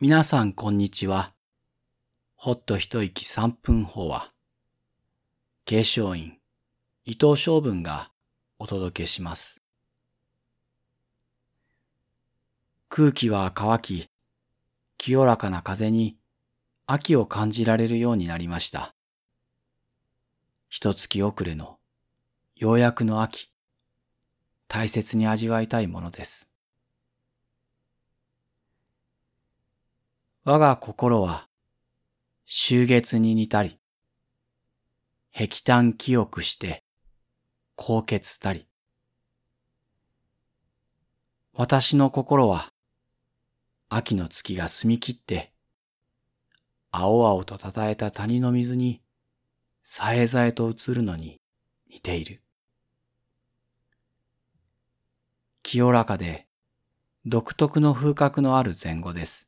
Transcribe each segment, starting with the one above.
皆さんこんにちは。ほっと一息三分法は、継承院伊藤昌文がお届けします。空気は乾き、清らかな風に秋を感じられるようになりました。一月遅れのようやくの秋、大切に味わいたいものです。我が心は秋月に似たり、碧淡清くして高潔たり。私の心は秋の月が澄み切って、青々とたたえた谷の水にさえざえと映るのに似ている。清らかで独特の風格のある前後です。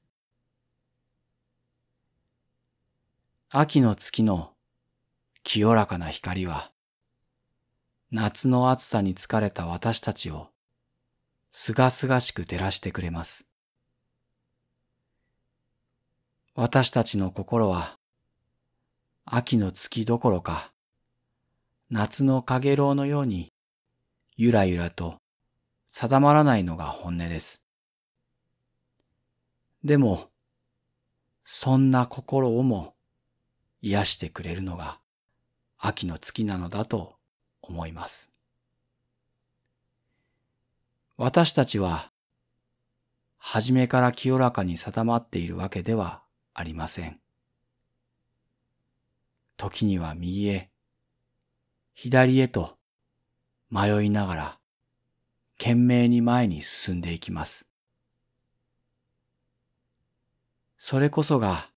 秋の月の清らかな光は、夏の暑さに疲れた私たちをすがすがしく照らしてくれます。私たちの心は、秋の月どころか、夏のかげろうのように、ゆらゆらと定まらないのが本音です。でも、そんな心をも癒してくれるのが秋の月なのだと思います。私たちは、初めから清らかに定まっているわけではありません。時には右へ、左へと迷いながら、懸命に前に進んでいきます。それこそが、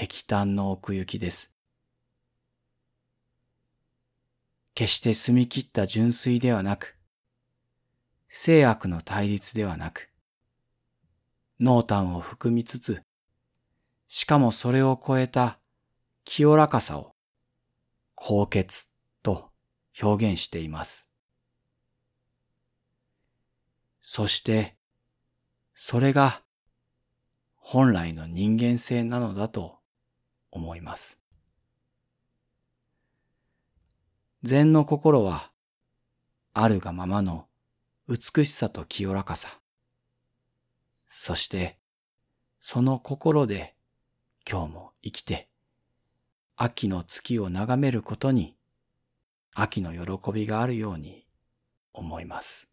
碧淡の奥行きです。決して澄み切った純粋ではなく、聖悪の対立ではなく、濃淡を含みつつ、しかもそれを超えた清らかさを高潔と表現しています。そして、それが本来の人間性なのだと思います。禅の心は、あるがままの美しさと清らかさ、そして、その心で今日も生きて、秋の月を眺めることに、秋の喜びがあるように思います。